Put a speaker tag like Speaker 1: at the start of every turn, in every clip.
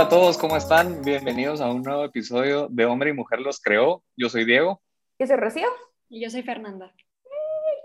Speaker 1: Hola a todos, ¿cómo están? Bienvenidos a un nuevo episodio de Hombre y Mujer los creó. Yo soy Diego.
Speaker 2: Yo soy Rocío.
Speaker 3: Y yo soy Fernanda.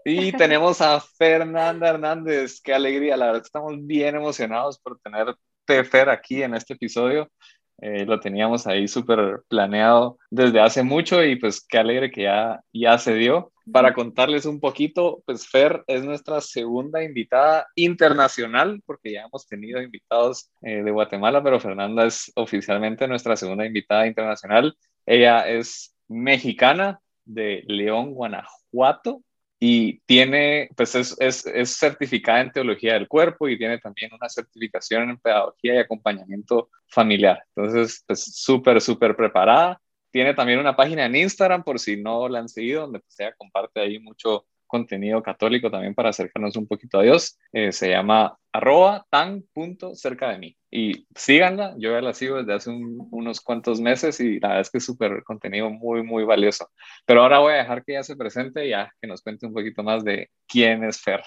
Speaker 1: Y tenemos a Fernanda Hernández. Qué alegría, la verdad que estamos bien emocionados por tener Fer aquí en este episodio. Eh, lo teníamos ahí súper planeado desde hace mucho y pues qué alegre que ya, ya se dio. Para contarles un poquito, pues Fer es nuestra segunda invitada internacional, porque ya hemos tenido invitados eh, de Guatemala, pero Fernanda es oficialmente nuestra segunda invitada internacional. Ella es mexicana de León, Guanajuato, y tiene, pues es, es, es, certificada en teología del cuerpo y tiene también una certificación en pedagogía y acompañamiento familiar. Entonces, pues súper, súper preparada. Tiene también una página en Instagram, por si no la han seguido, donde pues comparte ahí mucho contenido católico también para acercarnos un poquito a Dios. Eh, se llama arroba tan punto cerca de mí. Y síganla, yo ya la sigo desde hace unos cuantos meses y la verdad es que es súper contenido muy, muy valioso. Pero ahora voy a dejar que ella se presente y ya que nos cuente un poquito más de quién es Fer.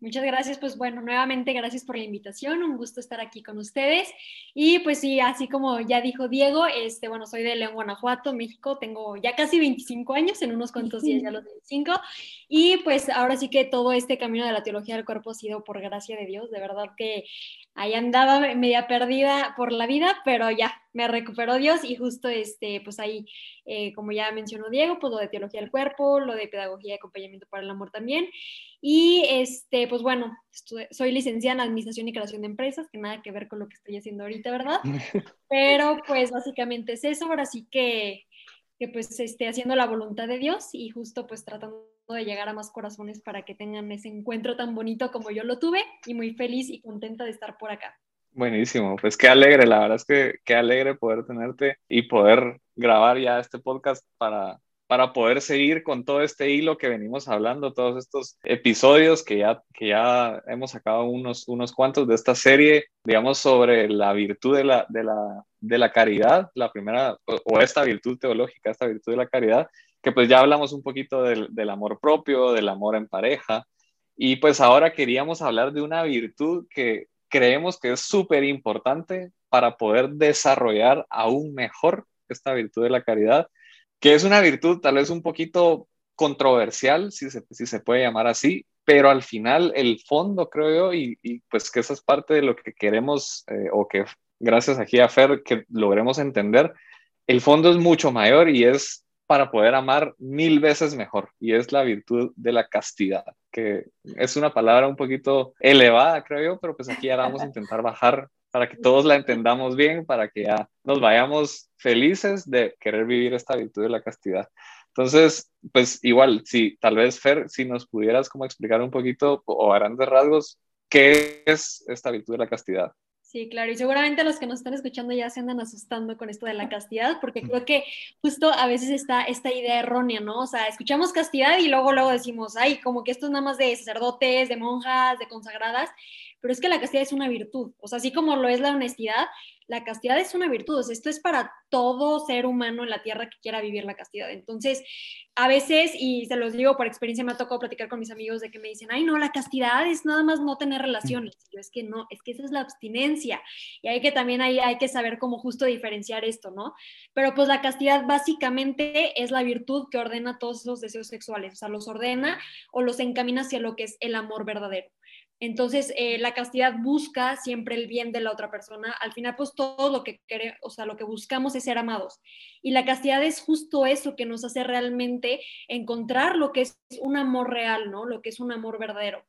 Speaker 3: Muchas gracias, pues bueno, nuevamente gracias por la invitación, un gusto estar aquí con ustedes. Y pues sí, así como ya dijo Diego, este, bueno, soy de León, Guanajuato, México, tengo ya casi 25 años, en unos cuantos días ya los 25, y pues ahora sí que todo este camino de la teología del cuerpo ha sido por gracia de Dios, de verdad que ahí andaba media perdida por la vida, pero ya me recuperó Dios y justo este, pues ahí, eh, como ya mencionó Diego, pues lo de teología del cuerpo, lo de pedagogía y acompañamiento para el amor también. Y este, pues bueno, soy licenciada en administración y creación de empresas, que nada que ver con lo que estoy haciendo ahorita, ¿verdad? Pero pues básicamente es eso, ahora sí que, que pues esté haciendo la voluntad de Dios y justo pues tratando de llegar a más corazones para que tengan ese encuentro tan bonito como yo lo tuve y muy feliz y contenta de estar por acá.
Speaker 1: Buenísimo, pues qué alegre, la verdad es que qué alegre poder tenerte y poder grabar ya este podcast para, para poder seguir con todo este hilo que venimos hablando, todos estos episodios que ya, que ya hemos sacado unos, unos cuantos de esta serie, digamos, sobre la virtud de la, de la, de la caridad, la primera, o esta virtud teológica, esta virtud de la caridad, que pues ya hablamos un poquito del, del amor propio, del amor en pareja, y pues ahora queríamos hablar de una virtud que creemos que es súper importante para poder desarrollar aún mejor esta virtud de la caridad, que es una virtud tal vez un poquito controversial, si se, si se puede llamar así, pero al final el fondo, creo yo, y, pues que esa es parte de lo que queremos, eh, o que gracias aquí a Fer que logremos entender, el fondo es mucho mayor y es para poder amar mil veces mejor y es la virtud de la castidad, que es una palabra un poquito elevada, creo yo, pero pues aquí ahora vamos a intentar bajar para que todos la entendamos bien, para que ya nos vayamos felices de querer vivir esta virtud de la castidad. Entonces, pues igual, si tal vez Fer, si nos pudieras como explicar un poquito o a grandes rasgos, ¿qué es esta virtud de la castidad?
Speaker 3: Sí, claro, y seguramente los que nos están escuchando ya se andan asustando con esto de la castidad, porque creo que justo a veces está esta idea errónea, ¿no? O sea, escuchamos castidad y luego luego decimos, ay, como que esto es nada más de sacerdotes, de monjas, de consagradas, pero es que la castidad es una virtud, o sea, así como lo es la honestidad, la castidad es una virtud, o sea, esto es para todo ser humano en la tierra que quiera vivir la castidad. Entonces, a veces, y se los digo por experiencia, me ha tocado platicar con mis amigos de que me dicen, ay, no, la castidad es nada más no tener relaciones. yo es que no, es que esa es la abstinencia. Y hay que también hay, hay que saber cómo justo diferenciar esto, ¿no? Pero pues la castidad básicamente es la virtud que ordena todos esos deseos sexuales, o sea, los ordena o los encamina hacia lo que es el amor verdadero. Entonces, eh, la castidad busca siempre el bien de la otra persona. Al final, pues todo lo que queremos, o sea, lo que buscamos es ser amados. Y la castidad es justo eso que nos hace realmente encontrar lo que es un amor real, ¿no? Lo que es un amor verdadero.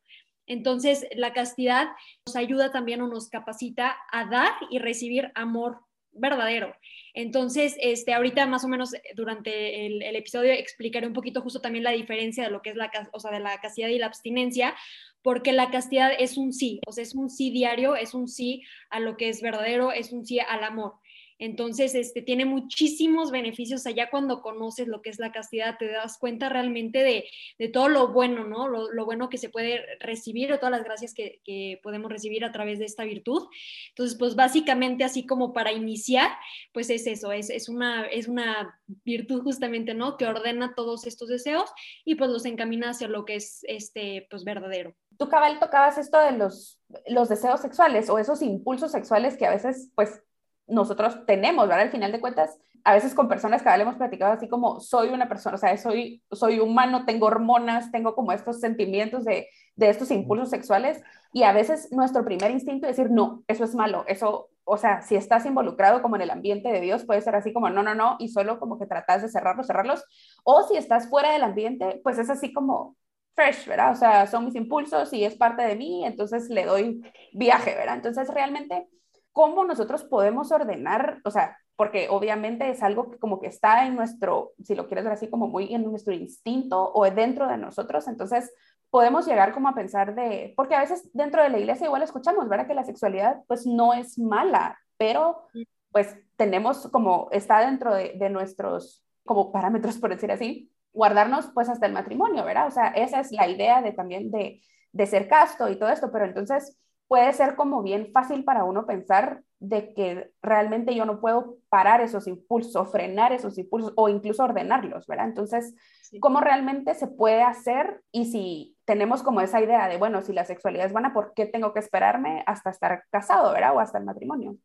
Speaker 3: Entonces, la castidad nos ayuda también o nos capacita a dar y recibir amor verdadero. Entonces, este, ahorita más o menos durante el, episodio explicaré un poquito justo también la diferencia de lo que es la, o sea, de la castidad y la abstinencia, porque la castidad es un sí, o sea, es un sí diario, es un sí a lo que es verdadero, es un sí al amor. Entonces, este, tiene muchísimos beneficios allá cuando conoces lo que es la castidad, te das cuenta realmente de, todo lo bueno, ¿no? Lo, bueno que se puede recibir o todas las gracias que, podemos recibir a través de esta virtud. Entonces, pues básicamente así como para iniciar, pues es eso, es, es, una, es una virtud justamente, ¿no? Que ordena todos estos deseos y pues los encamina hacia lo que es, este, pues verdadero.
Speaker 2: Tú, Cabal, tocabas esto de los, los deseos sexuales o esos impulsos sexuales que a veces, pues, nosotros tenemos, ¿verdad? Al final de cuentas, a veces con personas que hemos platicado así como soy una persona, o sea, soy, soy humano, tengo hormonas, tengo como estos sentimientos de, de estos impulsos sexuales y a veces nuestro primer instinto es decir, no, eso es malo, eso, o sea, si estás involucrado como en el ambiente de Dios, puede ser así como, no, no, no, y solo como que tratas de cerrarlos, cerrarlos, o si estás fuera del ambiente, pues es así como fresh, ¿verdad? O sea, son mis impulsos y es parte de mí, entonces le doy viaje, ¿verdad? Entonces realmente, ¿cómo nosotros podemos ordenar, o sea, porque obviamente es algo que como que está en nuestro, si lo quieres ver así, como muy en nuestro instinto o dentro de nosotros, entonces podemos llegar como a pensar de, porque a veces dentro de la iglesia igual escuchamos, ¿verdad? Que la sexualidad pues no es mala, pero pues tenemos como, está dentro de, de nuestros como parámetros, por decir así, guardarnos pues hasta el matrimonio, ¿verdad? O sea, esa es la idea de también de, de ser casto y todo esto, pero entonces puede ser como bien fácil para uno pensar de que realmente yo no puedo parar esos impulsos, frenar esos impulsos o incluso ordenarlos, ¿verdad? Entonces, ¿cómo realmente se puede hacer? Y si tenemos como esa idea de, bueno, si la sexualidad es buena, ¿por qué tengo que esperarme hasta estar casado, ¿verdad? O hasta el matrimonio.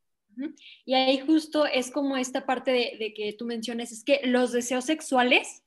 Speaker 3: Y ahí justo es como esta parte de, de que tú mencionas, es que los deseos sexuales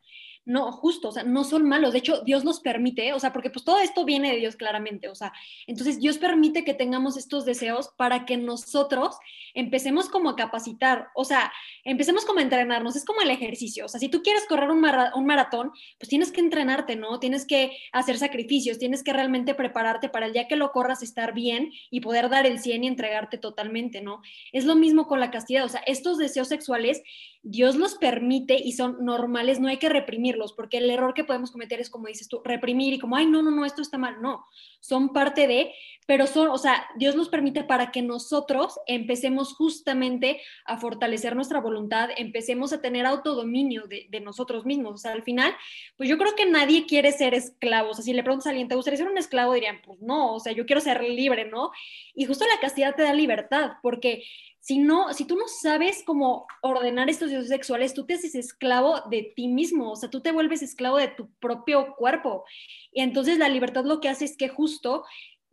Speaker 3: no, justo, o sea, no son malos. De hecho, Dios los permite, o sea, porque pues todo esto viene de Dios claramente, o sea, entonces Dios permite que tengamos estos deseos para que nosotros empecemos como a capacitar, o sea, empecemos como a entrenarnos, es como el ejercicio, o sea, si tú quieres correr un, un maratón, pues tienes que entrenarte, ¿no? Tienes que hacer sacrificios, tienes que realmente prepararte para el día que lo corras estar bien y poder dar el 100 y entregarte totalmente, ¿no? Es lo mismo con la castidad, o sea, estos deseos sexuales Dios los permite y son normales, no hay que reprimirlos, porque el error que podemos cometer es, como dices tú, reprimir y como, ay, no, no, no, esto está mal. No, son parte de, pero son, o sea, Dios los permite para que nosotros empecemos justamente a fortalecer nuestra voluntad, empecemos a tener autodominio de, de nosotros mismos. O sea, al final, pues yo creo que nadie quiere ser esclavo. O sea, si le preguntas a alguien, ¿te gustaría ser un esclavo? Dirían, pues no, o sea, yo quiero ser libre, ¿no? Y justo la castidad te da libertad, porque si no, si tú no sabes cómo ordenar estos deseos sexuales, tú te haces esclavo de ti mismo, o sea, tú te vuelves esclavo de tu propio cuerpo. Y entonces la libertad lo que hace es que justo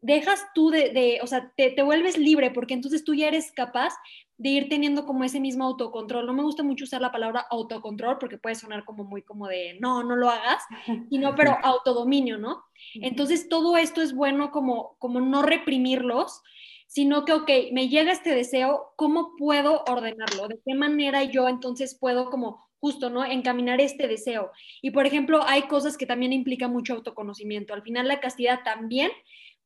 Speaker 3: dejas tú de, o sea, te, te, vuelves libre porque entonces tú ya eres capaz de ir teniendo como ese mismo autocontrol. No me gusta mucho usar la palabra autocontrol porque puede sonar como muy como de, no, no lo hagas, sino pero autodominio, ¿no? Entonces todo esto es bueno como, como no reprimirlos, sino que, ok, me llega este deseo, ¿cómo puedo ordenarlo? ¿De qué manera yo entonces puedo como justo, ¿no? Encaminar este deseo. Y por ejemplo, hay cosas que también implican mucho autoconocimiento. Al final la castidad también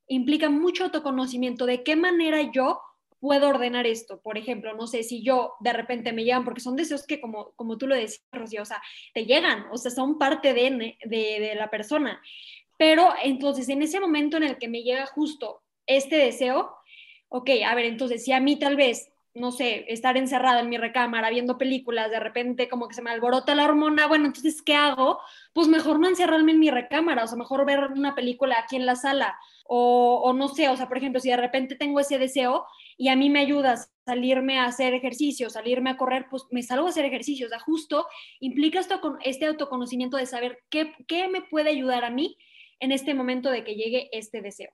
Speaker 3: implica mucho autoconocimiento. ¿De qué manera yo puedo ordenar esto? Por ejemplo, no sé si yo de repente me llegan, porque son deseos que como, como tú lo decías, Rocío, o sea, te llegan, o sea, son parte de, de, de la persona. Pero entonces en ese momento en el que me llega justo este deseo, ok, a ver, entonces si a mí tal vez, no sé, estar encerrada en mi recámara viendo películas, de repente como que se me alborota la hormona, bueno, entonces, ¿qué hago? Pues mejor no encerrarme en mi recámara, o sea, mejor ver una película aquí en la sala, o, o no sé, o sea, por ejemplo, si de repente tengo ese deseo y a mí me ayuda salirme a hacer ejercicio, salirme a correr, pues me salgo a hacer ejercicio, o sea, justo implica esto con este autoconocimiento de saber qué, qué me puede ayudar a mí en este momento de que llegue este deseo.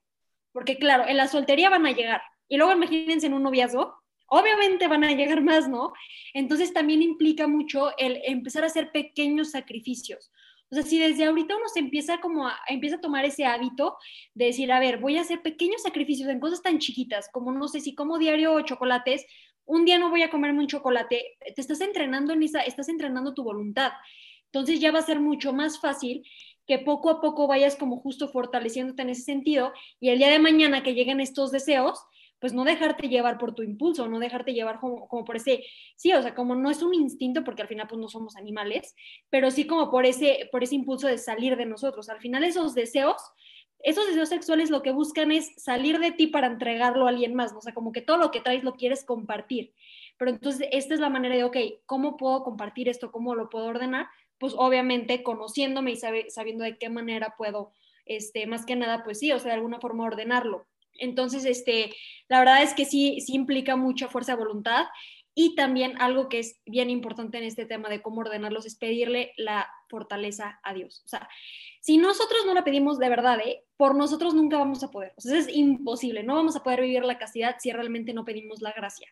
Speaker 3: Porque claro, en la soltería van a llegar, y luego imagínense en un noviazgo, obviamente van a llegar más, ¿no? Entonces también implica mucho el empezar a hacer pequeños sacrificios. O sea, si desde ahorita uno se empieza como a, empieza a tomar ese hábito de decir, a ver, voy a hacer pequeños sacrificios en cosas tan chiquitas como, no sé, si como diario chocolates, un día no voy a comerme un chocolate, te estás entrenando en esa, estás entrenando tu voluntad. Entonces ya va a ser mucho más fácil que poco a poco vayas como justo fortaleciéndote en ese sentido y el día de mañana que lleguen estos deseos, pues no dejarte llevar por tu impulso, no dejarte llevar como, por ese, sí, o sea, como no es un instinto, porque al final pues no somos animales, pero sí como por ese, por ese impulso de salir de nosotros. Al final esos deseos, esos deseos sexuales lo que buscan es salir de ti para entregarlo a alguien más, o sea, como que todo lo que traes lo quieres compartir. Pero entonces esta es la manera de, ok, ¿cómo puedo compartir esto? ¿Cómo lo puedo ordenar? Pues obviamente conociéndome y sabiendo de qué manera puedo, este, más que nada, pues sí, o sea, de alguna forma ordenarlo. Entonces, este, la verdad es que sí, sí implica mucha fuerza de voluntad y también algo que es bien importante en este tema de cómo ordenarlos es pedirle la fortaleza a Dios. O sea, si nosotros no la pedimos de verdad, ¿eh? por nosotros nunca vamos a poder. O sea, es imposible. No vamos a poder vivir la castidad si realmente no pedimos la gracia.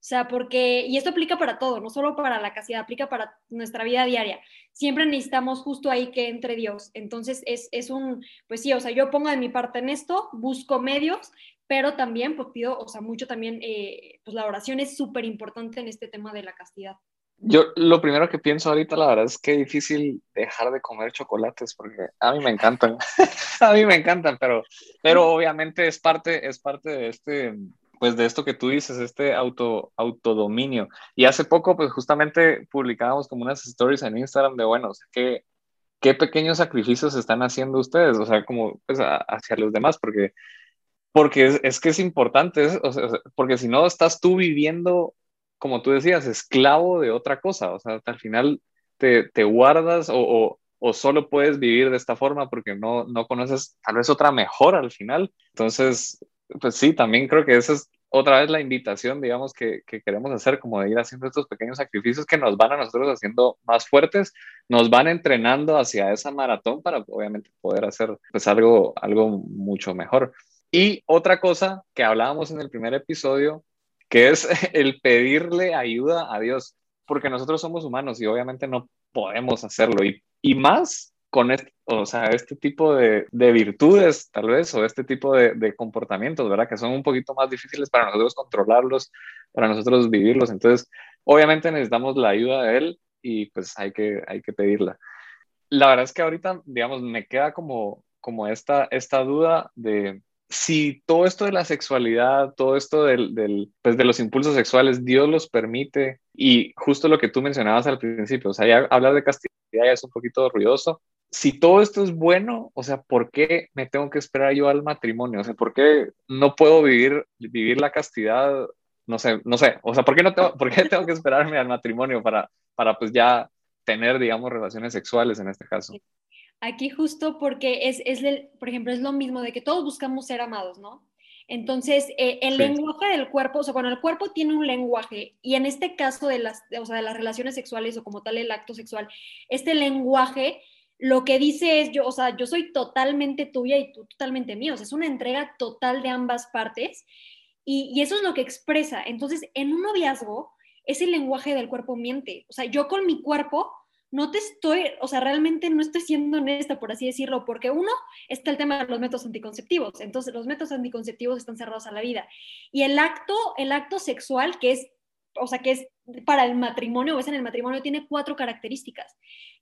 Speaker 3: O sea, porque, y esto aplica para todo, no solo para la castidad, aplica para nuestra vida diaria. Siempre necesitamos justo ahí que entre Dios. Entonces, es, es un, pues sí, o sea, yo pongo de mi parte en esto, busco medios, pero también, pues pido, o sea, mucho también, eh, pues la oración es súper importante en este tema de la castidad.
Speaker 1: Yo lo primero que pienso ahorita, la verdad, es que es difícil dejar de comer chocolates porque a mí me encantan, a mí me encantan, pero, pero obviamente es parte, es parte de este, pues de esto que tú dices, este auto, autodominio. Y hace poco, pues justamente publicábamos como unas stories en Instagram de, bueno, o ¿qué, qué pequeños sacrificios están haciendo ustedes? O sea, como pues, hacia los demás, porque, porque es, que es importante, o sea, porque si no estás tú viviendo como tú decías, esclavo de otra cosa. O sea, al final te, te guardas o, o, solo puedes vivir de esta forma porque no, no conoces tal vez otra mejor al final. Entonces, pues sí, también creo que esa es otra vez la invitación, digamos, que, que, queremos hacer, como de ir haciendo estos pequeños sacrificios que nos van a nosotros haciendo más fuertes, nos van entrenando hacia esa maratón para obviamente poder hacer pues algo, algo mucho mejor. Y otra cosa que hablábamos en el primer episodio que es el pedirle ayuda a Dios, porque nosotros somos humanos y obviamente no podemos hacerlo. Y, y más con este, o sea, este tipo de, de, virtudes, tal vez, o este tipo de, de, comportamientos, ¿verdad? Que son un poquito más difíciles para nosotros controlarlos, para nosotros vivirlos. Entonces, obviamente necesitamos la ayuda de Él y pues hay que, hay que pedirla. La verdad es que ahorita, digamos, me queda como, como esta, esta duda de, si todo esto de la sexualidad, todo esto del, pues de los impulsos sexuales, Dios los permite, y justo lo que tú mencionabas al principio, o sea, ya hablar de castidad ya es un poquito ruidoso. Si todo esto es bueno, o sea, ¿por qué me tengo que esperar yo al matrimonio? O sea, ¿por qué no puedo vivir, vivir la castidad? No sé, no sé, o sea, ¿por qué, no tengo, ¿por qué tengo que esperarme al matrimonio para, para pues ya tener, digamos, relaciones sexuales en este caso?
Speaker 3: Aquí justo porque es, es por ejemplo, es lo mismo de que todos buscamos ser amados, ¿no? Entonces, eh, el lenguaje del cuerpo, o sea, bueno, el cuerpo tiene un lenguaje y en este caso de las, o sea, de las relaciones sexuales o como tal el acto sexual, este lenguaje lo que dice es yo, o sea, yo soy totalmente tuya y tú totalmente mío, o sea, es una entrega total de ambas partes y, eso es lo que expresa. Entonces, en un noviazgo, ese lenguaje del cuerpo miente, o sea, yo con mi cuerpo no te estoy, o sea, realmente no estoy siendo honesta, por así decirlo, porque uno está el tema de los métodos anticonceptivos, entonces los métodos anticonceptivos están cerrados a la vida. Y el acto, el acto sexual, que es, o sea, que es para el matrimonio, o es en el matrimonio, tiene cuatro características,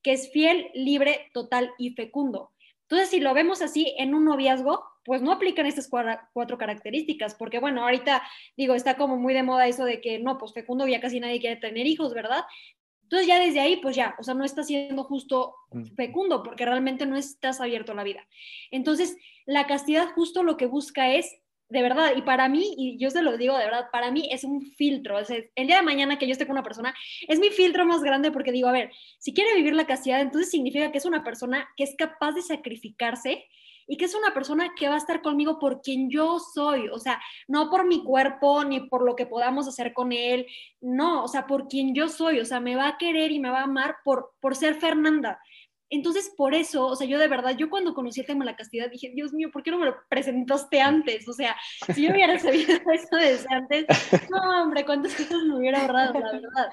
Speaker 3: que es fiel, libre, total y fecundo. Entonces, si lo vemos así en un noviazgo, pues no aplican estas cuatro características, porque bueno, ahorita digo, está como muy de moda eso de que no, pues fecundo ya casi nadie quiere tener hijos, ¿verdad? Entonces ya desde ahí, pues ya, o sea, no estás siendo justo fecundo porque realmente no estás abierto a la vida. Entonces, la castidad justo lo que busca es, de verdad, y para mí, y yo se lo digo de verdad, para mí es un filtro. Es el día de mañana que yo esté con una persona, es mi filtro más grande porque digo, a ver, si quiere vivir la castidad, entonces significa que es una persona que es capaz de sacrificarse y que es una persona que va a estar conmigo por quien yo soy, o sea, no por mi cuerpo ni por lo que podamos hacer con él, no, o sea, por quien yo soy, o sea, me va a querer y me va a amar por, por ser Fernanda. Entonces, por eso, o sea, yo de verdad, yo cuando conocí el tema de la castidad dije, Dios mío, ¿por qué no me lo presentaste antes? O sea, si yo hubiera sabido eso desde antes, no, hombre, cuántas cosas me hubiera ahorrado, la verdad.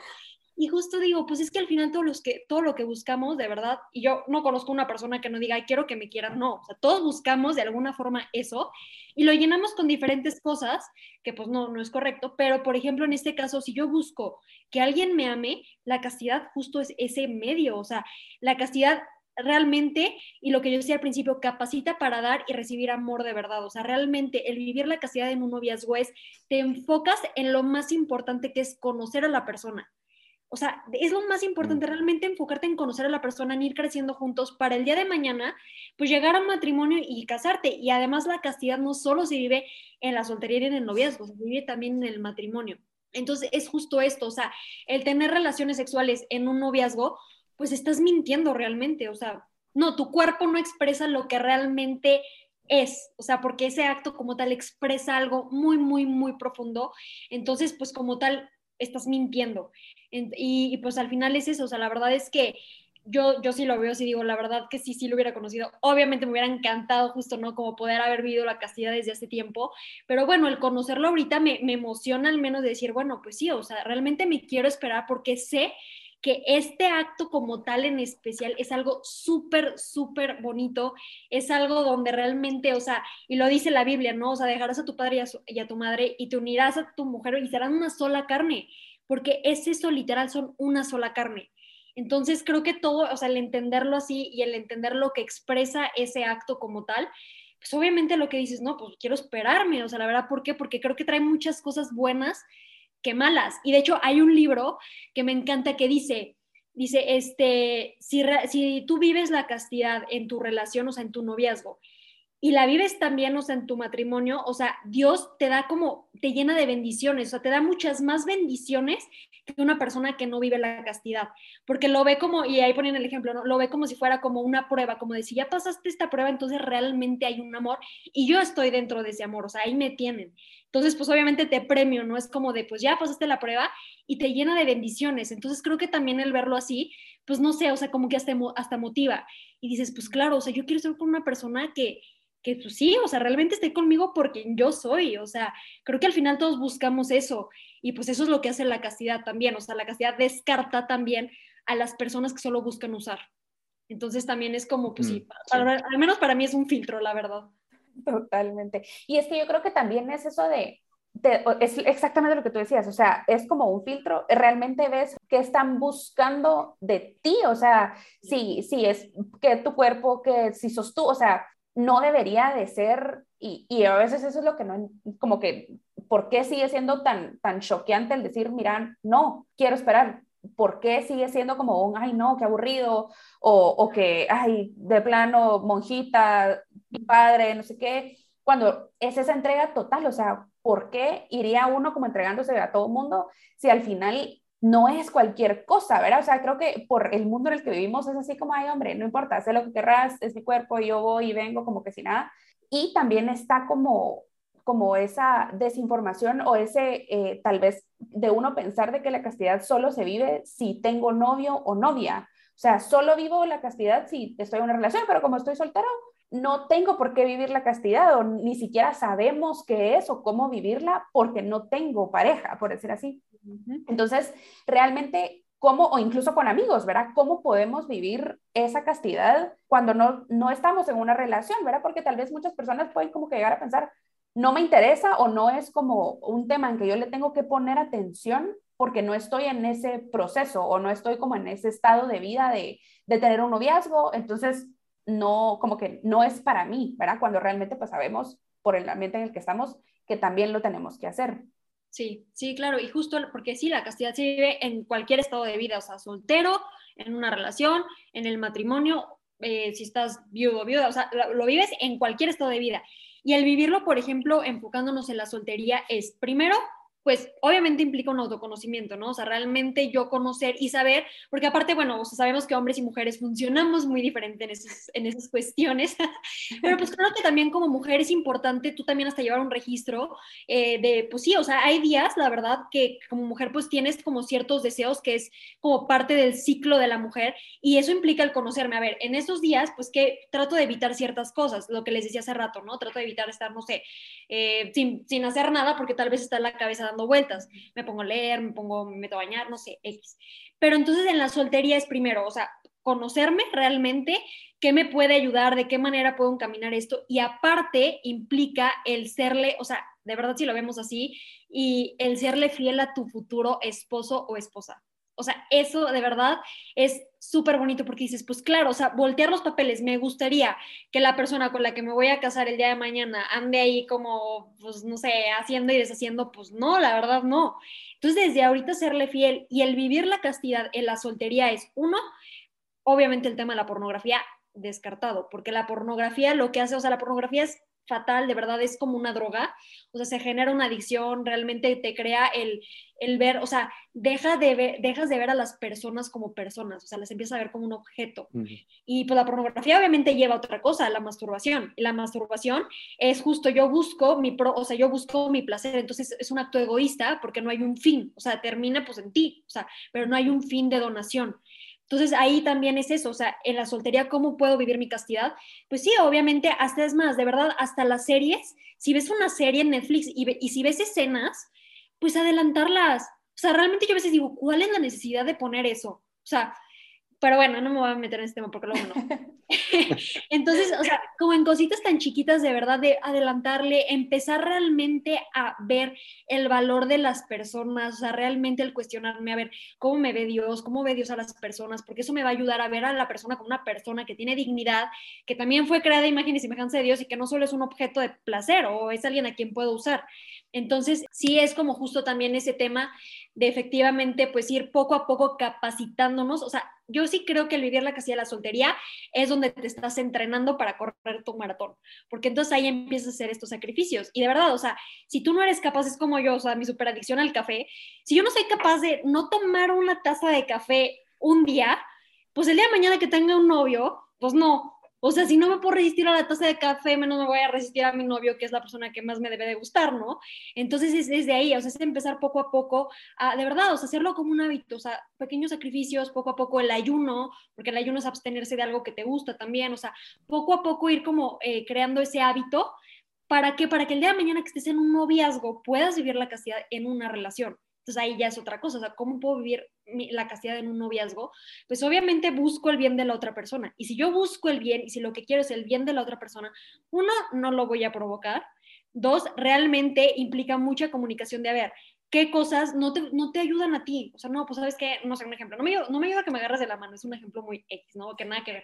Speaker 3: Y justo digo, pues es que al final todo, los que, todo lo que buscamos, de verdad, y yo no conozco una persona que no diga, Ay, quiero que me quieran, no, o sea, todos buscamos de alguna forma eso y lo llenamos con diferentes cosas, que pues no, no es correcto, pero por ejemplo, en este caso, si yo busco que alguien me ame, la castidad justo es ese medio, o sea, la castidad realmente, y lo que yo decía al principio, capacita para dar y recibir amor de verdad. O sea, realmente el vivir la castidad en un noviazgo es, te enfocas en lo más importante que es conocer a la persona. O sea, es lo más importante, mm. realmente enfocarte en conocer a la persona, en ir creciendo juntos para el día de mañana, pues llegar a un matrimonio y casarte. Y además la castidad no solo se vive en la soltería y en el noviazgo, se vive también en el matrimonio. Entonces es justo esto, o sea, el tener relaciones sexuales en un noviazgo, pues estás mintiendo realmente, o sea, no, tu cuerpo no expresa lo que realmente es, o sea, porque ese acto como tal expresa algo muy, muy, muy profundo. Entonces, pues como tal, estás mintiendo. Y, pues al final es eso, o sea, la verdad es que yo, yo sí lo veo, sí digo, la verdad que sí, sí lo hubiera conocido. Obviamente me hubiera encantado justo, ¿no? Como poder haber vivido la castidad desde hace tiempo, pero bueno, el conocerlo ahorita me, me emociona al menos de decir, bueno, pues sí, o sea, realmente me quiero esperar porque sé que este acto como tal en especial es algo súper, súper bonito, es algo donde realmente, o sea, y lo dice la Biblia, ¿no? O sea, dejarás a tu padre y a, y a tu madre y te unirás a tu mujer y serán una sola carne, porque es eso literal, son una sola carne. Entonces creo que todo, o sea, el entenderlo así y el entender lo que expresa ese acto como tal, pues obviamente lo que dices, no, pues quiero esperarme, o sea, la verdad, ¿por qué? Porque creo que trae muchas cosas buenas que malas. Y de hecho hay un libro que me encanta que dice, dice, este, si, si tú vives la castidad en tu relación, o sea, en tu noviazgo, y la vives también, o sea, en tu matrimonio, o sea, Dios te da como, te llena de bendiciones, o sea, te da muchas más bendiciones que una persona que no vive la castidad, porque lo ve como, y ahí ponen el ejemplo, ¿no? lo ve como si fuera como una prueba, como de si ya pasaste esta prueba, entonces realmente hay un amor y yo estoy dentro de ese amor, o sea, ahí me tienen. Entonces, pues obviamente te premio, ¿no? Es como de, pues ya pasaste la prueba y te llena de bendiciones. Entonces, creo que también el verlo así, pues no sé, o sea, como que hasta, hasta motiva. Y dices, pues claro, o sea, yo quiero estar con una persona que, que pues sí, o sea, realmente esté conmigo porque yo soy, o sea, creo que al final todos buscamos eso y pues eso es lo que hace la castidad también, o sea, la castidad descarta también a las personas que solo buscan usar. Entonces también es como, pues sí, mm, al menos para mí es un filtro, la verdad.
Speaker 2: Totalmente. Y es que yo creo que también es eso de, es exactamente lo que tú decías, o sea, es como un filtro, realmente ves qué están buscando de ti, o sea, si, si es que tu cuerpo, que si sos tú, o sea, no debería de ser, y, y, a veces eso es lo que no, como que, ¿por qué sigue siendo tan, tan choqueante el decir, mira, no, quiero esperar? ¿Por qué sigue siendo como un, ay, no, qué aburrido? O, o que, ay, de plano, monjita, padre, no sé qué, cuando es esa entrega total, o sea, ¿por qué iría uno como entregándose a todo mundo si al final no es cualquier cosa, ¿verdad? O sea, creo que por el mundo en el que vivimos es así como, ay, hombre, no importa, sé lo que querrás, es mi cuerpo, yo voy y vengo como que sin nada. Y también está como, como esa desinformación o ese, eh, tal vez, de uno pensar de que la castidad solo se vive si tengo novio o novia. O sea, solo vivo la castidad si estoy en una relación, pero como estoy soltero, no tengo por qué vivir la castidad o ni siquiera sabemos qué es o cómo vivirla porque no tengo pareja, por decir así. Entonces, realmente, ¿cómo, o incluso con amigos, ¿verdad? ¿Cómo podemos vivir esa castidad cuando no, no estamos en una relación, ¿verdad? Porque tal vez muchas personas pueden como que llegar a pensar, no me interesa o no es como un tema en que yo le tengo que poner atención porque no estoy en ese proceso o no estoy como en ese estado de vida de, de tener un noviazgo, entonces no, como que no es para mí, ¿verdad? Cuando realmente pues sabemos por el ambiente en el que estamos que también lo tenemos que hacer.
Speaker 3: Sí, sí, claro, y justo porque sí, la castidad se vive en cualquier estado de vida, o sea, soltero, en una relación, en el matrimonio, eh, si estás viudo viuda, o sea, lo vives en cualquier estado de vida. Y el vivirlo, por ejemplo, enfocándonos en la soltería, es primero pues obviamente implica un autoconocimiento, ¿no? O sea, realmente yo conocer y saber, porque aparte, bueno, sabemos que hombres y mujeres funcionamos muy diferente en, en esas cuestiones, pero pues creo que también como mujer es importante tú también hasta llevar un registro eh, de, pues sí, o sea, hay días, la verdad, que como mujer pues tienes como ciertos deseos que es como parte del ciclo de la mujer y eso implica el conocerme. A ver, en estos días, pues que trato de evitar ciertas cosas, lo que les decía hace rato, ¿no? Trato de evitar estar, no sé, eh, sin, sin hacer nada porque tal vez está en la cabeza vueltas. Me pongo a leer, me pongo, me meto a bañar, no sé, X. Pero entonces en la soltería es primero, o sea, conocerme realmente, qué me puede ayudar, de qué manera puedo encaminar esto. Y aparte implica el serle, o sea, de verdad si lo vemos así, y el serle fiel a tu futuro esposo o esposa. O sea, eso de verdad es súper bonito porque dices, pues claro, o sea, voltear los papeles, me gustaría que la persona con la que me voy a casar el día de mañana ande ahí como, pues no sé, haciendo y deshaciendo, pues no, la verdad no. Entonces, desde ahorita serle fiel y el vivir la castidad en la soltería es uno, obviamente el tema de la pornografía descartado, porque la pornografía lo que hace, o sea, la pornografía es fatal, de verdad es como una droga, o sea, se genera una adicción, realmente te crea el, el ver, o sea, deja de ver, dejas de ver a las personas como personas, o sea, las empiezas a ver como un objeto. Y pues la pornografía obviamente lleva a otra cosa, la masturbación. La masturbación es justo, yo busco mi, pro, o sea, yo busco mi placer, entonces es un acto egoísta porque no hay un fin, o sea, termina pues en ti, o sea, pero no hay un fin de donación. Entonces ahí también es eso, o sea, en la soltería, ¿cómo puedo vivir mi castidad? Pues sí, obviamente, hasta es más, de verdad, hasta las series, si ves una serie en Netflix y, y si ves escenas, pues adelantarlas. O sea, realmente yo a veces digo, ¿cuál es la necesidad de poner eso? O sea, pero bueno, no me voy a meter en este tema porque luego no. Entonces, o sea, como en cositas tan chiquitas de verdad, de adelantarle, empezar realmente a ver el valor de las personas, o sea, realmente el cuestionarme, a ver, ¿cómo me ve Dios? ¿Cómo ve Dios a las personas? Porque eso me va a ayudar a ver a la persona como una persona que tiene dignidad, que también fue creada imagen y semejanza de Dios y que no solo es un objeto de placer o es alguien a quien puedo usar. Entonces, sí es como justo también ese tema de efectivamente pues ir poco a poco capacitándonos, o sea, yo sí creo que el vivir la casilla de la soltería es donde te estás entrenando para correr tu maratón, porque entonces ahí empiezas a hacer estos sacrificios. Y de verdad, o sea, si tú no eres capaz, es como yo, o sea, mi superadicción al café, si yo no soy capaz de no tomar una taza de café un día, pues el día de mañana que tenga un novio, pues no, o sea, si no me puedo resistir a la taza de café, menos me voy a resistir a mi novio, que es la persona que más me debe de gustar, ¿no? Entonces es desde ahí, o sea, es empezar poco a poco, a, de verdad, o sea, hacerlo como un hábito, o sea, pequeños sacrificios, poco a poco el ayuno, porque el ayuno es abstenerse de algo que te gusta también, o sea, poco a poco ir como eh, creando ese hábito. ¿Para qué? Para que el día de mañana que estés en un noviazgo puedas vivir la castidad en una relación. Entonces ahí ya es otra cosa, o sea, ¿cómo puedo vivir la castidad en un noviazgo? Pues obviamente busco el bien de la otra persona. Y si yo busco el bien y si lo que quiero es el bien de la otra persona, uno, no lo voy a provocar. Dos, realmente implica mucha comunicación de, a ver, ¿qué cosas no te, no te ayudan a ti? O sea, no, pues sabes que, no sé, un ejemplo, no me, no me ayuda que me agarres de la mano, es un ejemplo muy X, ¿no? Que nada que ver.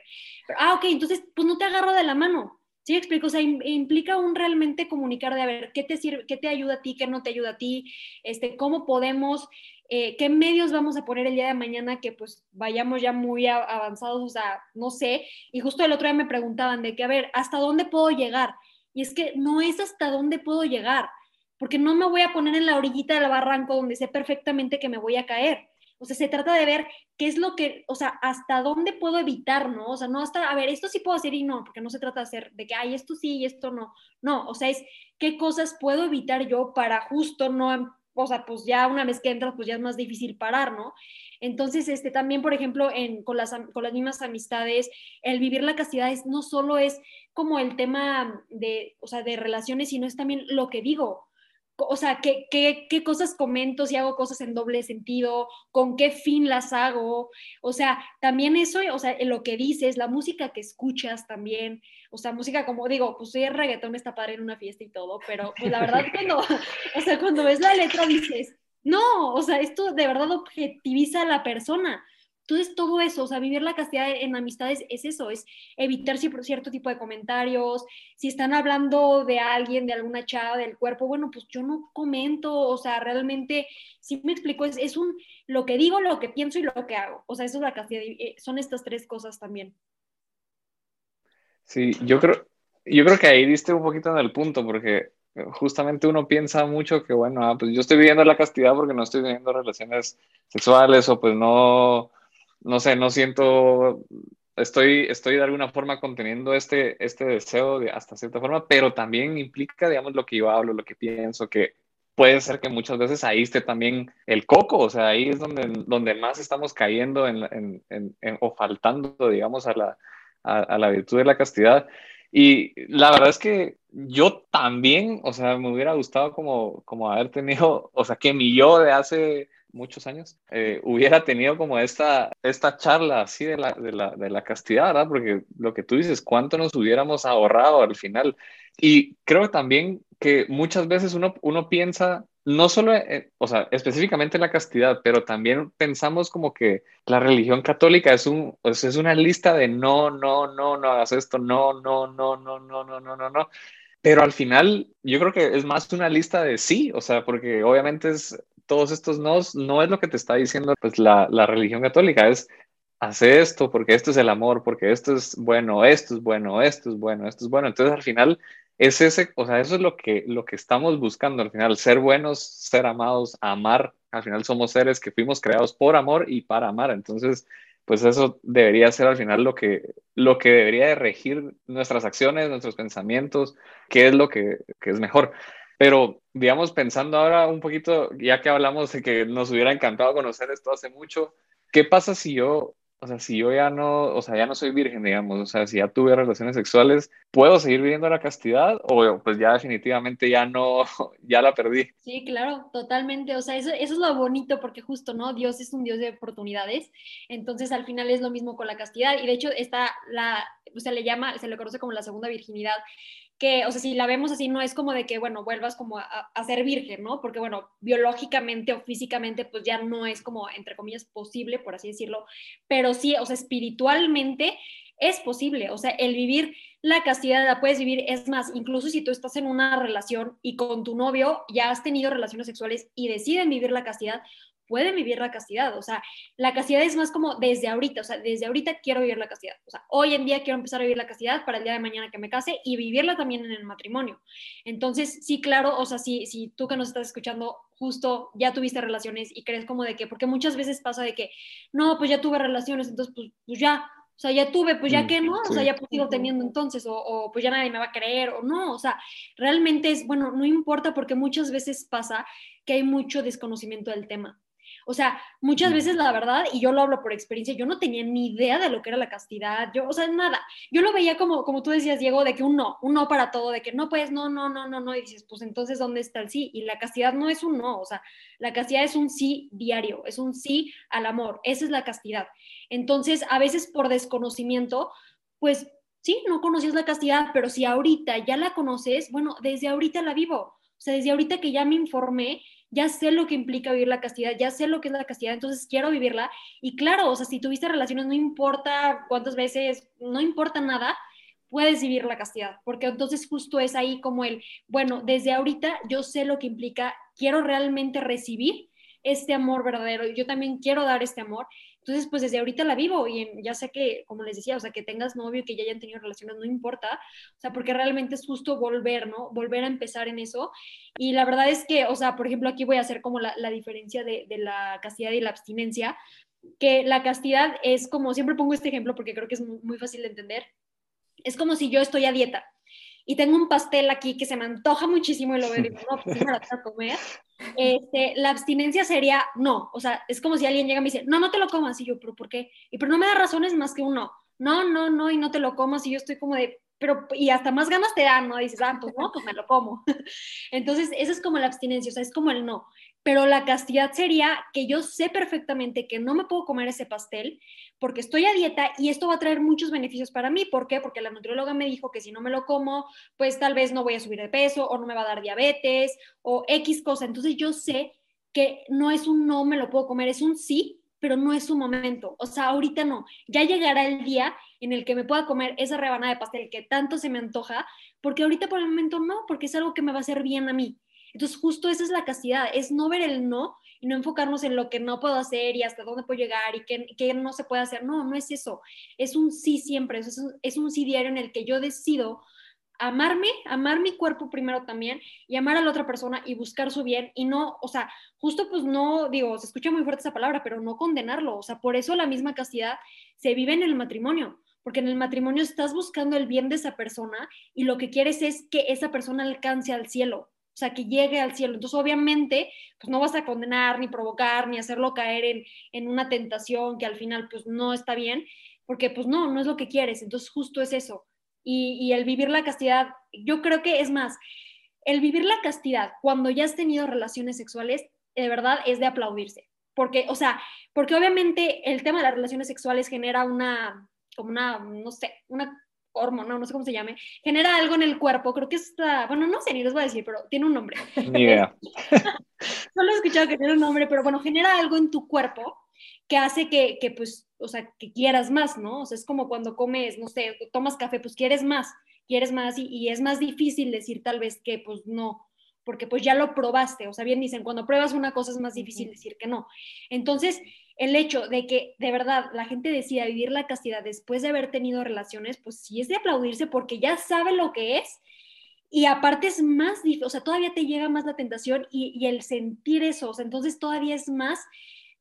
Speaker 3: Ah, ok, entonces, pues no te agarro de la mano ¿Sí explico? O sea, implica un realmente comunicar de a ver qué te sirve, qué te ayuda a ti, qué no te ayuda a ti, este, cómo podemos, eh, qué medios vamos a poner el día de mañana que pues vayamos ya muy avanzados, o sea, no sé. Y justo el otro día me preguntaban de que, a ver, ¿hasta dónde puedo llegar? Y es que no es hasta dónde puedo llegar, porque no me voy a poner en la orillita del barranco donde sé perfectamente que me voy a caer. O sea, se trata de ver qué es lo que, o sea, hasta dónde puedo evitar, ¿no? O sea, no hasta, a ver, esto sí puedo hacer y no, porque no se trata de hacer de que, ay, esto sí y esto no. No, o sea, es qué cosas puedo evitar yo para justo no, o sea, pues ya una vez que entras, pues ya es más difícil parar, ¿no? Entonces, este, también, por ejemplo, en, con, las, con las mismas amistades, el vivir la castidad es, no solo es como el tema de, o sea, de relaciones, sino es también lo que digo o sea, ¿qué, qué, qué cosas comento, si hago cosas en doble sentido, con qué fin las hago, o sea, también eso, o sea, lo que dices, la música que escuchas también, o sea, música como digo, pues soy el reggaetón está padre en una fiesta y todo, pero pues la verdad cuando, o sea, cuando ves la letra dices, no, o sea, esto de verdad objetiviza a la persona, entonces, todo eso, o sea, vivir la castidad en amistades es eso, es evitar cierto tipo de comentarios. Si están hablando de alguien, de alguna chava, del cuerpo, bueno, pues yo no comento, o sea, realmente, si me explico, es, es un, lo que digo, lo que pienso y lo que hago. O sea, eso es la castidad, eh, son estas tres cosas también.
Speaker 1: Sí, yo creo, yo creo que ahí diste un poquito en el punto, porque justamente uno piensa mucho que, bueno, ah, pues yo estoy viviendo la castidad porque no estoy teniendo relaciones sexuales o pues no no sé, no siento, estoy, estoy de alguna forma conteniendo este, este deseo de hasta cierta forma, pero también implica, digamos, lo que yo hablo, lo que pienso, que puede ser que muchas veces ahí esté también el coco, o sea, ahí es donde, donde más estamos cayendo en, en, o faltando, digamos, a la, a, la virtud de la castidad. Y la verdad es que yo también, o sea, me hubiera gustado como, como haber tenido, o sea, que mi yo de hace muchos años, eh, hubiera tenido como esta, esta charla así de la, de, la, de la castidad, ¿verdad? Porque lo que tú dices, ¿cuánto nos hubiéramos ahorrado al final? Y creo también que muchas veces uno, uno piensa, no solo, eh, o sea, específicamente la castidad, pero también pensamos como que la religión católica es, un, pues es una lista de no, no, no, no hagas esto, no, no, no, no, no, no, no, no, no. Pero al final yo creo que es más una lista de sí, o sea, porque obviamente es todos estos no, no es lo que te está diciendo pues, la, la religión católica, es hace esto porque esto es el amor, porque esto es bueno, esto es bueno, esto es bueno, esto es bueno. Entonces al final es ese, o sea, eso es lo que, lo que estamos buscando al final, ser buenos, ser amados, amar. Al final somos seres que fuimos creados por amor y para amar. Entonces, pues eso debería ser al final lo que, lo que debería de regir nuestras acciones, nuestros pensamientos, qué es lo que, que es mejor. Pero, digamos, pensando ahora un poquito, ya que hablamos de que nos hubiera encantado conocer esto hace mucho, ¿qué pasa si yo o sea, si yo ya no, o sea, ya no soy virgen, digamos, o sea, si ya tuve relaciones sexuales, ¿puedo seguir viviendo la castidad o pues ya definitivamente ya no, ya la perdí?
Speaker 3: Sí, claro, totalmente, o sea, eso, eso es lo bonito porque justo, ¿no? Dios es un Dios de oportunidades, entonces al final es lo mismo con la castidad. Y de hecho está la, se le llama, se le conoce como la segunda virginidad, que, o sea, si la vemos así, no es como de que, bueno, vuelvas como a, ser virgen, ¿no? Porque, bueno, biológicamente o físicamente, pues ya no es como, entre comillas, posible, por así decirlo, pero sí, o sea, espiritualmente es posible, o sea, el vivir la castidad la puedes vivir, es más, incluso si tú estás en una relación y con tu novio ya has tenido relaciones sexuales y deciden vivir la castidad, pueden vivir la castidad. O sea, la castidad es más como desde ahorita, o sea, desde ahorita quiero vivir la castidad. O sea, hoy en día quiero empezar a vivir la castidad para el día de mañana que me case y vivirla también en el matrimonio. Entonces, sí, claro, o sea, si, si tú que nos estás escuchando justo ya tuviste relaciones y crees como de que, porque muchas veces pasa de que, no, pues ya tuve relaciones, entonces pues, pues ya, o sea, ya tuve, pues ya mm, que no, o sea, ya pues sigo teniendo entonces, o, o, pues ya nadie me va a creer, o no, o sea, realmente es, bueno, no importa porque muchas veces pasa que hay mucho desconocimiento del tema. O sea, muchas veces la verdad, y yo lo hablo por experiencia, yo no tenía ni idea de lo que era la castidad, yo, o sea, nada. Yo lo veía como, como tú decías, Diego, de que un no, un no para todo, de que no, pues no, no, no, no, no, y dices, pues entonces, ¿dónde está el sí? Y la castidad no es un no, o sea, la castidad es un sí diario, es un sí al amor, esa es la castidad. Entonces, a veces por desconocimiento, pues sí, no conocías la castidad, pero si ahorita ya la conoces, bueno, desde ahorita la vivo. O sea, desde ahorita que ya me informé, ya sé lo que implica vivir la castidad, ya sé lo que es la castidad, entonces quiero vivirla. Y claro, o sea, si tuviste relaciones, no importa cuántas veces, no importa nada, puedes vivir la castidad, porque entonces justo es ahí como el, bueno, desde ahorita yo sé lo que implica, quiero realmente recibir este amor verdadero, yo también quiero dar este amor entonces, pues desde ahorita la vivo y ya sé que, como les decía, o sea, que tengas novio, que ya hayan tenido relaciones, no importa, o sea, porque realmente es justo volver, ¿no? Volver a empezar en eso. Y la verdad es que, o sea, por ejemplo, aquí voy a hacer como la, la diferencia de, de la castidad y la abstinencia, que la castidad es como, siempre pongo este ejemplo porque creo que es muy, muy fácil de entender, es como si yo estoy a dieta y tengo un pastel aquí que se me antoja muchísimo y lo veo y digo, no, pues sí me lo tengo que comer. Este, la abstinencia sería no, o sea, es como si alguien llega y me dice, no, no te lo comas, y yo, pero ¿por qué? Y pero no me da razones más que un no, no, no, no, y no te lo comas, y yo estoy como de, pero, y hasta más ganas te dan, ¿no? dices, ah, pues no, pues me lo como. Entonces, esa es como la abstinencia, o sea, es como el no pero la castidad sería que yo sé perfectamente que no me puedo comer ese pastel porque estoy a dieta y esto va a traer muchos beneficios para mí. ¿Por qué? Porque la nutrióloga me dijo que si no me lo como, pues tal vez no voy a subir de peso o no me va a dar diabetes o X cosa. Entonces yo sé que no es un no me lo puedo comer, es un sí, pero no es su momento. O sea, ahorita no. Ya llegará el día en el que me pueda comer esa rebanada de pastel que tanto se me antoja, porque ahorita por el momento no, porque es algo que me va a hacer bien a mí. Entonces, justo esa es la castidad, es no ver el no y no enfocarnos en lo que no puedo hacer y hasta dónde puedo llegar y qué, no se puede hacer. No, no es eso. Es un sí siempre, es un, es un sí diario en el que yo decido amarme, amar mi cuerpo primero también y amar a la otra persona y buscar su bien y no, o sea, justo pues no, digo, se escucha muy fuerte esa palabra, pero no condenarlo, o sea, por eso la misma castidad se vive en el matrimonio, porque en el matrimonio estás buscando el bien de esa persona y lo que quieres es que esa persona alcance al cielo, sea, que llegue al cielo. Entonces, obviamente, pues no vas a condenar, ni provocar, ni hacerlo caer en, en, una tentación que al final, pues no está bien, porque pues no, no es lo que quieres. Entonces, justo es eso. Y, y el vivir la castidad, yo creo que es más, el vivir la castidad cuando ya has tenido relaciones sexuales, de verdad es de aplaudirse. Porque, o sea, porque obviamente el tema de las relaciones sexuales genera una, como una, no sé, una hormona, no sé cómo se llame, genera algo en el cuerpo, creo que está, bueno, no sé ni les voy a decir, pero tiene un nombre.
Speaker 1: Ni idea.
Speaker 3: Solo he escuchado que tiene un nombre, pero bueno, genera algo en tu cuerpo que hace que, que, pues, o sea, que quieras más, ¿no? O sea, es como cuando comes, no sé, tomas café, pues quieres más, quieres más y, y es más difícil decir tal vez que pues no, porque pues ya lo probaste, o sea, bien dicen, cuando pruebas una cosa es más difícil decir que no. Entonces, el hecho de que de verdad la gente decida vivir la castidad después de haber tenido relaciones, pues sí es de aplaudirse porque ya sabe lo que es. Y aparte es más difícil, o sea, todavía te llega más la tentación y, el sentir eso, o sea, entonces todavía es más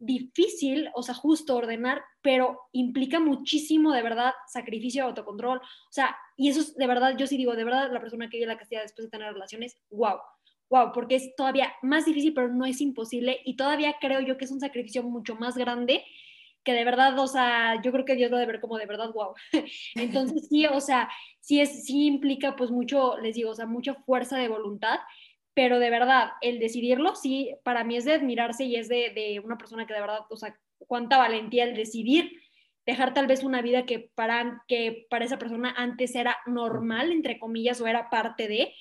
Speaker 3: difícil, o sea, justo ordenar, pero implica muchísimo de verdad sacrificio, autocontrol, o sea, y eso es de verdad, yo sí digo, de verdad la persona que vive la castidad después de tener relaciones, wow, wow, porque es todavía más difícil, pero no es imposible y todavía creo yo que es un sacrificio mucho más grande que de verdad, o sea, yo creo que Dios lo debe ver como de verdad, wow. Entonces sí, o sea, sí, es, sí implica pues mucho, les digo, o sea, mucha fuerza de voluntad, pero de verdad, el decidirlo, sí, para mí es de admirarse y es de, de una persona que de verdad, o sea, cuánta valentía el decidir dejar tal vez una vida que para, que para esa persona antes era normal, entre comillas, o era parte de,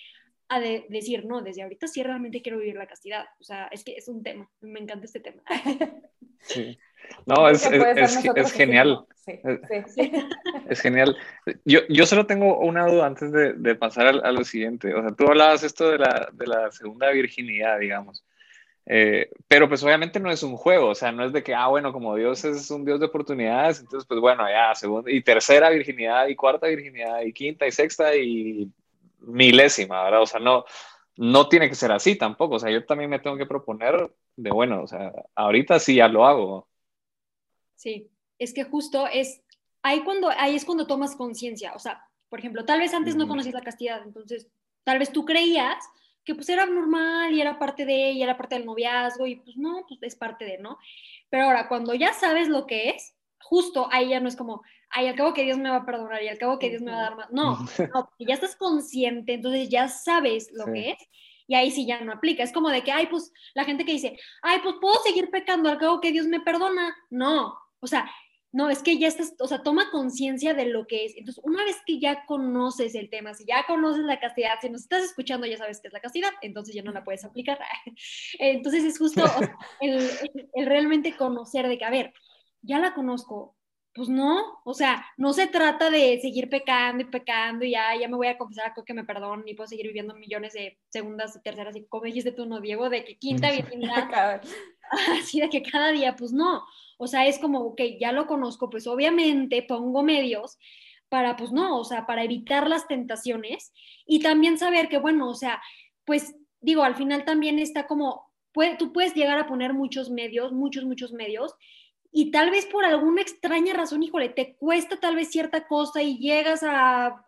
Speaker 3: a decir, no, desde ahorita sí realmente quiero vivir la castidad. O sea, es que es un tema, me encanta este tema.
Speaker 1: Sí. No, es, es, genial. Es genial. Yo, yo solo tengo una duda antes de, de pasar a, a, lo siguiente. O sea, tú hablabas esto de la, de la segunda virginidad, digamos. Eh, pero pues obviamente no es un juego, o sea, no es de que, ah, bueno, como Dios es un Dios de oportunidades, entonces pues bueno, ya, segunda y tercera virginidad y cuarta virginidad y quinta y sexta y milésima, ¿verdad? O sea, no, no tiene que ser así tampoco, o sea, yo también me tengo que proponer de, bueno, o sea, ahorita sí ya lo hago.
Speaker 3: Sí, es que justo es, ahí, cuando, ahí es cuando tomas conciencia, o sea, por ejemplo, tal vez antes no conocías la castidad, entonces tal vez tú creías que pues era normal y era parte de ella, era parte del noviazgo y pues no, pues es parte de, ¿no? Pero ahora, cuando ya sabes lo que es, justo ahí ya no es como, ay, al cabo que Dios me va a perdonar y al cabo que Dios me va a dar más. No, no, ya estás consciente, entonces ya sabes lo que es y ahí sí ya no aplica. Es como de que, ay, pues la gente que dice, ay, pues puedo seguir pecando al cabo que Dios me perdona. No, o sea, no, es que ya estás, o sea, toma conciencia de lo que es. Entonces, una vez que ya conoces el tema, si ya conoces la castidad, si nos estás escuchando ya sabes qué es la castidad, entonces ya no la puedes aplicar. Entonces es justo el, el, realmente conocer de que, a ver, ya la conozco, pues no, o sea, no se trata de seguir pecando y pecando y ya, ya me voy a confesar a que me perdonen y puedo seguir viviendo millones de segundas y terceras y como dijiste tú, no, Diego, de que quinta virginidad, así de que cada día, pues no, o sea, es como, ok, ya lo conozco, pues obviamente pongo medios para, pues no, o sea, para evitar las tentaciones y también saber que, bueno, o sea, pues digo, al final también está como, puede, tú puedes llegar a poner muchos medios, muchos, muchos medios y tal vez por alguna extraña razón, híjole, te cuesta tal vez cierta cosa y llegas a,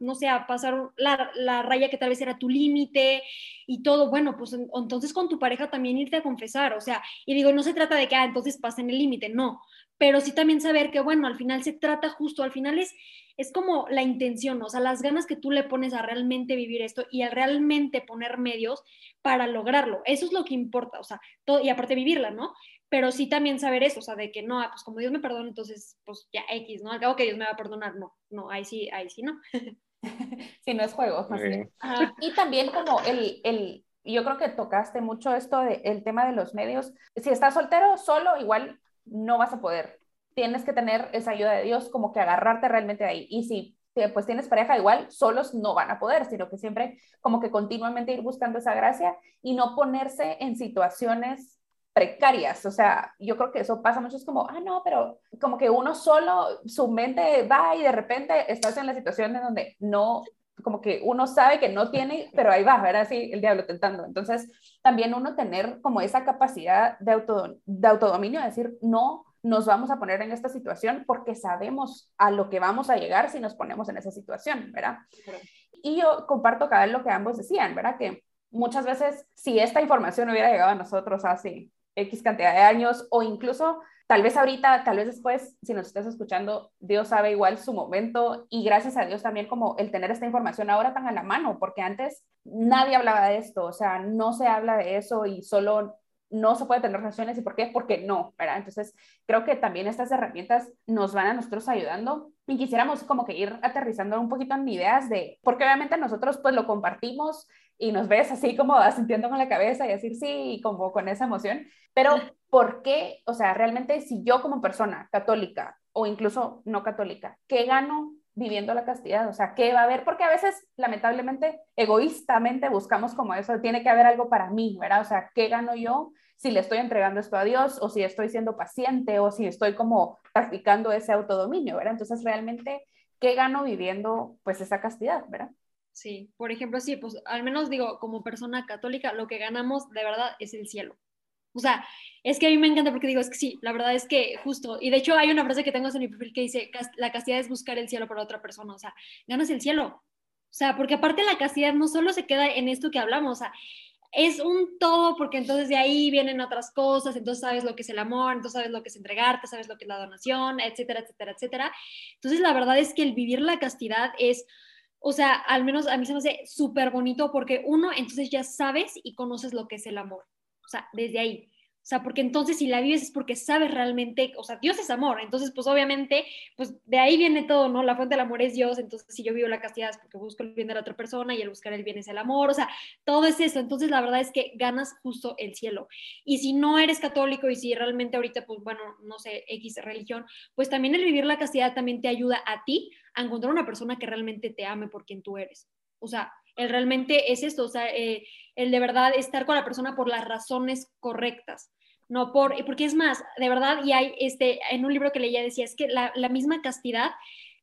Speaker 3: no sé, a pasar la, la, raya que tal vez era tu límite y todo, bueno, pues entonces con tu pareja también irte a confesar, o sea, y digo, no se trata de que, ah, entonces pasen el límite, no, pero sí también saber que, bueno, al final se trata justo, al final es, es como la intención, o sea, las ganas que tú le pones a realmente vivir esto y a realmente poner medios para lograrlo, eso es lo que importa, o sea, todo, y aparte vivirla, ¿no? Pero sí también saber eso, o sea, de que no, ah, pues como Dios me perdona, entonces, pues ya X, ¿no? Al cabo que Dios me va a perdonar, no, no, ahí sí, ahí sí, no.
Speaker 2: sí, no es juego. Y también como el, el, yo creo que tocaste mucho esto del tema de los medios. Si estás soltero, solo, igual no vas a poder. Tienes que tener esa ayuda de Dios, como que agarrarte realmente de ahí. Y si pues tienes pareja, igual solos no van a poder, sino que siempre como que continuamente ir buscando esa gracia y no ponerse en situaciones precarias, o sea, yo creo que eso pasa mucho, es como, ah, no, pero como que uno solo, su mente va y de repente estás en la situación en donde no, como que uno sabe que no tiene, pero ahí va, ¿verdad? Así el diablo tentando. Entonces, también uno tener como esa capacidad de, auto, de autodominio, de decir, no nos vamos a poner en esta situación porque sabemos a lo que vamos a llegar si nos ponemos en esa situación, ¿verdad? Y yo comparto cada vez lo que ambos decían, ¿verdad? Que muchas veces si esta información hubiera llegado a nosotros así X cantidad de años o incluso tal vez ahorita, tal vez después, si nos estás escuchando, Dios sabe igual su momento y gracias a Dios también como el tener esta información ahora tan a la mano, porque antes nadie hablaba de esto, o sea, no se habla de eso y solo no se puede tener relaciones y por qué, porque no, ¿verdad? Entonces, creo que también estas herramientas nos van a nosotros ayudando y quisiéramos como que ir aterrizando un poquito en ideas de, porque obviamente nosotros pues lo compartimos y nos ves así como asintiendo con la cabeza y decir sí, como con esa emoción, pero ¿por qué? O sea, realmente si yo como persona católica o incluso no católica, ¿qué gano viviendo la castidad? O sea, ¿qué va a haber? Porque a veces, lamentablemente, egoístamente buscamos como eso, tiene que haber algo para mí, ¿verdad? O sea, ¿qué gano yo si le estoy entregando esto a Dios o si estoy siendo paciente o si estoy como practicando ese autodominio, ¿verdad? Entonces, realmente, ¿qué gano viviendo pues esa castidad, ¿verdad?
Speaker 3: Sí, por ejemplo, sí, pues al menos digo, como persona católica, lo que ganamos de verdad es el cielo. O sea, es que a mí me encanta porque digo, es que sí, la verdad es que justo, y de hecho hay una frase que tengo en mi perfil que dice, la castidad es buscar el cielo para otra persona, o sea, ganas el cielo. O sea, porque aparte la castidad no solo se queda en esto que hablamos, o sea, es un todo porque entonces de ahí vienen otras cosas, entonces sabes lo que es el amor, entonces sabes lo que es entregarte, sabes lo que es la donación, etcétera, etcétera, etcétera. Entonces la verdad es que el vivir la castidad es, o sea, al menos a mí se me hace súper bonito porque uno, entonces ya sabes y conoces lo que es el amor, o sea, desde ahí. O sea, porque entonces si la vives es porque sabes realmente, o sea, Dios es amor, entonces pues obviamente, pues de ahí viene todo, ¿no? La fuente del amor es Dios, entonces si yo vivo la castidad es porque busco el bien de la otra persona y el buscar el bien es el amor, o sea, todo es eso, entonces la verdad es que ganas justo el cielo. Y si no eres católico y si realmente ahorita, pues bueno, no sé, X religión, pues también el vivir la castidad también te ayuda a ti a encontrar una persona que realmente te ame por quien tú eres. O sea, el realmente es esto, o sea, eh, el de verdad estar con la persona por las razones correctas no por, porque es más, de verdad, y hay, este, en un libro que leía decía, es que la, la misma castidad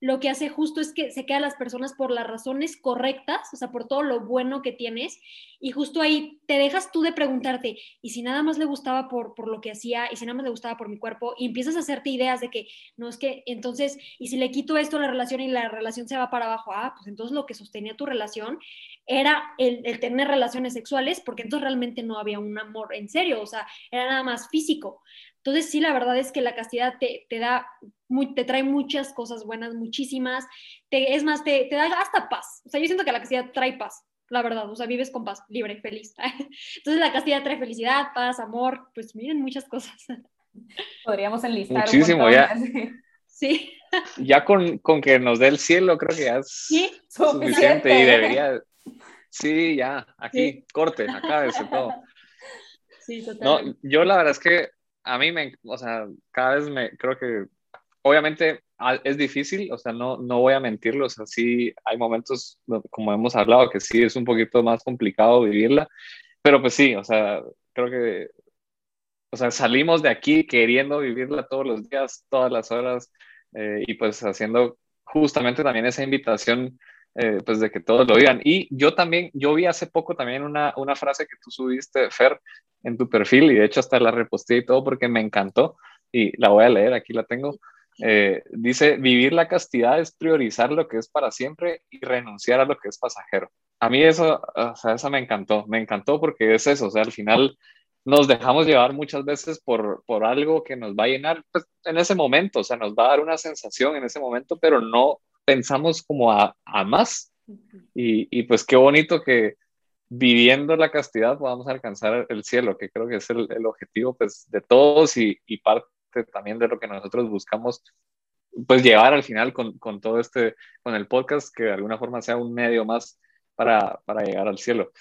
Speaker 3: lo que hace justo es que se quedan las personas por las razones correctas, o sea, por todo lo bueno que tienes, y justo ahí te dejas tú de preguntarte, y si nada más le gustaba por, por lo que hacía, y si nada más le gustaba por mi cuerpo, y empiezas a hacerte ideas de que, no es que, entonces, y si le quito esto a la relación y la relación se va para abajo, ah, pues entonces lo que sostenía tu relación era el, el tener relaciones sexuales, porque entonces realmente no había un amor en serio, o sea, era nada más físico. Entonces, sí, la verdad es que la castidad te, te da, te trae muchas cosas buenas, muchísimas. Te, es más, te, te, da hasta paz. O sea, yo siento que la castidad trae paz, la verdad. O sea, vives con paz, libre, feliz. Entonces, la castidad trae felicidad, paz, amor. Pues miren, muchas cosas.
Speaker 2: Podríamos enlistar.
Speaker 1: Muchísimo, ya.
Speaker 3: Sí.
Speaker 1: Ya con, con, que nos dé el cielo, creo que ya es ¿Sí? suficiente y debería. Sí, ya, aquí, sí. corte, acábese todo.
Speaker 3: Sí, totalmente.
Speaker 1: No, yo la verdad es que a mí me, o sea, cada vez me, creo que, obviamente es difícil, o sea, no, no voy a mentirlo, o sea, sí hay momentos, como hemos hablado, que sí es un poquito más complicado vivirla, pero pues sí, o sea, creo que, o sea, salimos de aquí queriendo vivirla todos los días, todas las horas, eh, y pues haciendo justamente también esa invitación eh, pues de que todos lo vivan. Y yo también, yo vi hace poco también una, una frase que tú subiste, Fer, en tu perfil y de hecho hasta la reposté y todo porque me encantó y la voy a leer, aquí la tengo. Eh, dice, vivir la castidad es priorizar lo que es para siempre y renunciar a lo que es pasajero. A mí eso, o sea, eso me encantó, me encantó porque es eso, o sea, al final nos dejamos llevar muchas veces por, por algo que nos va a llenar pues, en ese momento, o sea, nos va a dar una sensación en ese momento, pero no pensamos como a, a más. Y, y, pues qué bonito que, viviendo la castidad podamos alcanzar el cielo, que creo que es el, el objetivo pues, de todos y, y, parte también de lo que nosotros buscamos pues llevar al final con, con, todo este, con el podcast, que de alguna forma sea un medio más para, para llegar al cielo.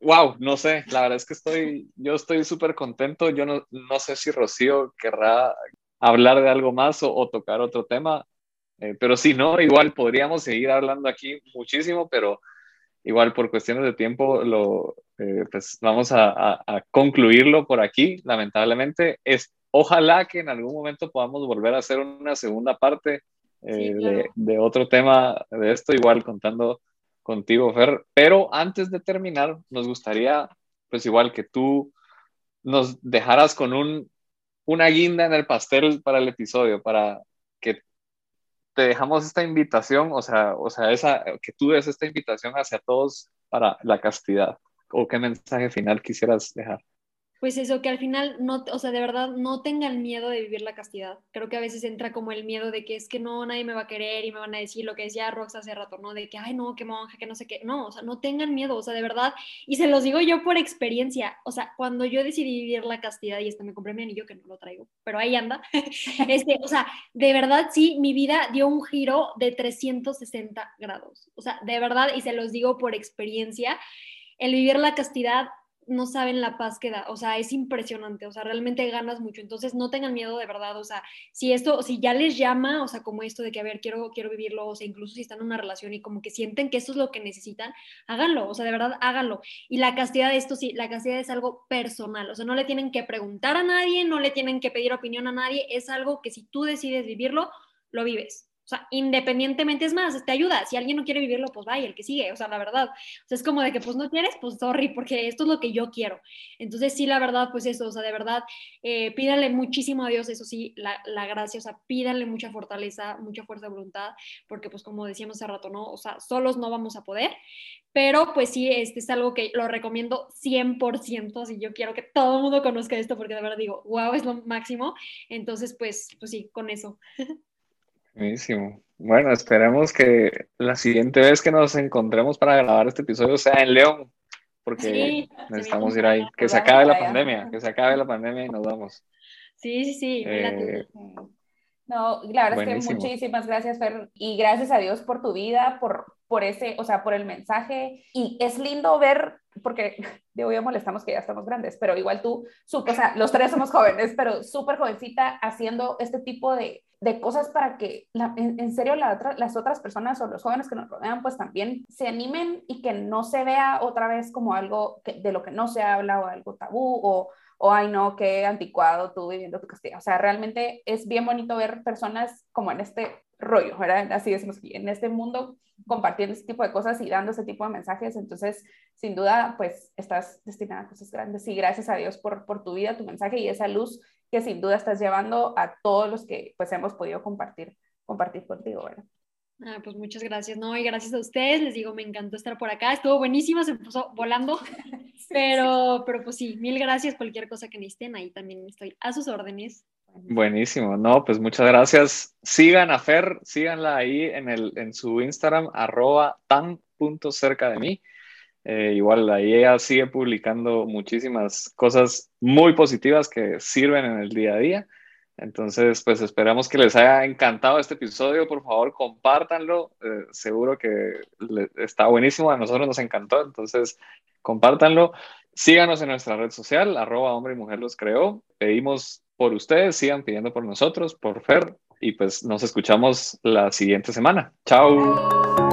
Speaker 1: Wow, no sé, la verdad es que estoy, yo estoy súper contento, yo no, no, sé si Rocío querrá hablar de algo más o, o tocar otro tema, eh, pero si no, igual podríamos seguir hablando aquí muchísimo, pero igual por cuestiones de tiempo lo, eh, pues vamos a, a, a, concluirlo por aquí, lamentablemente. Es, ojalá que en algún momento podamos volver a hacer una segunda parte eh, sí, claro. de, de, otro tema de esto, igual contando contigo, Fer. Pero antes de terminar, nos gustaría, pues igual que tú nos dejaras con un, una guinda en el pastel para el episodio, para que te dejamos esta invitación, o sea, o sea esa, que tú des esta invitación hacia todos para la castidad. ¿O qué mensaje final quisieras dejar?
Speaker 3: Pues eso, que al final, no, o sea, de verdad, no tengan miedo de vivir la castidad. Creo que a veces entra como el miedo de que es que no, nadie me va a querer y me van a decir lo que decía Rox hace rato, ¿no? De que, ay, no, qué monja, que no sé qué. No, o sea, no tengan miedo, o sea, de verdad. Y se los digo yo por experiencia. O sea, cuando yo decidí vivir la castidad y hasta me compré mi anillo, que no lo traigo, pero ahí anda. este, o sea, de verdad, sí, mi vida dio un giro de 360 grados. O sea, de verdad, y se los digo por experiencia, el vivir la castidad no saben la paz que da, o sea, es impresionante, o sea, realmente ganas mucho, entonces no tengan miedo de verdad, o sea, si esto, si ya les llama, o sea, como esto de que, a ver, quiero, quiero vivirlo, o sea, incluso si están en una relación y como que sienten que esto es lo que necesitan, háganlo, o sea, de verdad, háganlo. Y la castidad de esto, sí, la castidad es algo personal, o sea, no le tienen que preguntar a nadie, no le tienen que pedir opinión a nadie, es algo que si tú decides vivirlo, lo vives. O sea, independientemente es más, te ayuda. Si alguien no quiere vivirlo, pues vaya, el que sigue. O sea, la verdad. O sea, es como de que pues no quieres, pues sorry, porque esto es lo que yo quiero. Entonces, sí, la verdad, pues eso, o sea, de verdad, eh, pídale muchísimo a Dios, eso sí, la, la gracia, o sea, pídale mucha fortaleza, mucha fuerza de voluntad, porque pues como decíamos hace rato, ¿no? O sea, solos no vamos a poder, pero pues sí, este es algo que lo recomiendo 100%, si yo quiero que todo el mundo conozca esto, porque de verdad digo, wow, es lo máximo. Entonces, pues, pues sí, con eso.
Speaker 1: Buenísimo. Bueno, esperemos que la siguiente vez que nos encontremos para grabar este episodio sea en León, porque necesitamos ir ahí. Que se acabe la pandemia, que se acabe la pandemia y nos vamos.
Speaker 3: Sí, sí, sí.
Speaker 2: Eh, no, la verdad es que muchísimas gracias, Fer, y gracias a Dios por tu vida, por, por ese, o sea, por el mensaje. Y es lindo ver, porque de hoy molestamos que ya estamos grandes, pero igual tú, o sea, los tres somos jóvenes, pero súper jovencita haciendo este tipo de, de cosas para que en, serio las otras personas o los jóvenes que nos rodean pues también se animen y que no se vea otra vez como algo de lo que no se habla o algo tabú o o ay no, qué anticuado tú viviendo tu castillo. O sea, realmente es bien bonito ver personas como en este rollo, ¿verdad? Así decimos en este mundo compartiendo este tipo de cosas y dando ese tipo de mensajes. Entonces, sin duda, pues estás destinada a cosas grandes. Y gracias a Dios por, por tu vida, tu mensaje y esa luz que sin duda estás llevando a todos los que pues hemos podido compartir, compartir contigo, ¿verdad?
Speaker 3: Ah, pues muchas gracias, ¿no? Y gracias a ustedes, les digo, me encantó estar por acá, estuvo buenísimo, se puso volando, pero, pero pues sí, mil gracias, cualquier cosa que necesiten, ahí también estoy a sus órdenes.
Speaker 1: Buenísimo, no, pues muchas gracias. Sigan a Fer, síganla ahí en, el, en su Instagram, arroba tan punto cerca de mí. Eh, igual ahí ella sigue publicando muchísimas cosas muy positivas que sirven en el día a día. Entonces, pues esperamos que les haya encantado este episodio. Por favor, compártanlo. Eh, seguro que está buenísimo. A nosotros nos encantó. Entonces, compártanlo. Síganos en nuestra red social, arroba hombre y mujer los creó. Pedimos por ustedes, sigan pidiendo por nosotros, por Fer. Y pues nos escuchamos la siguiente semana. Chao.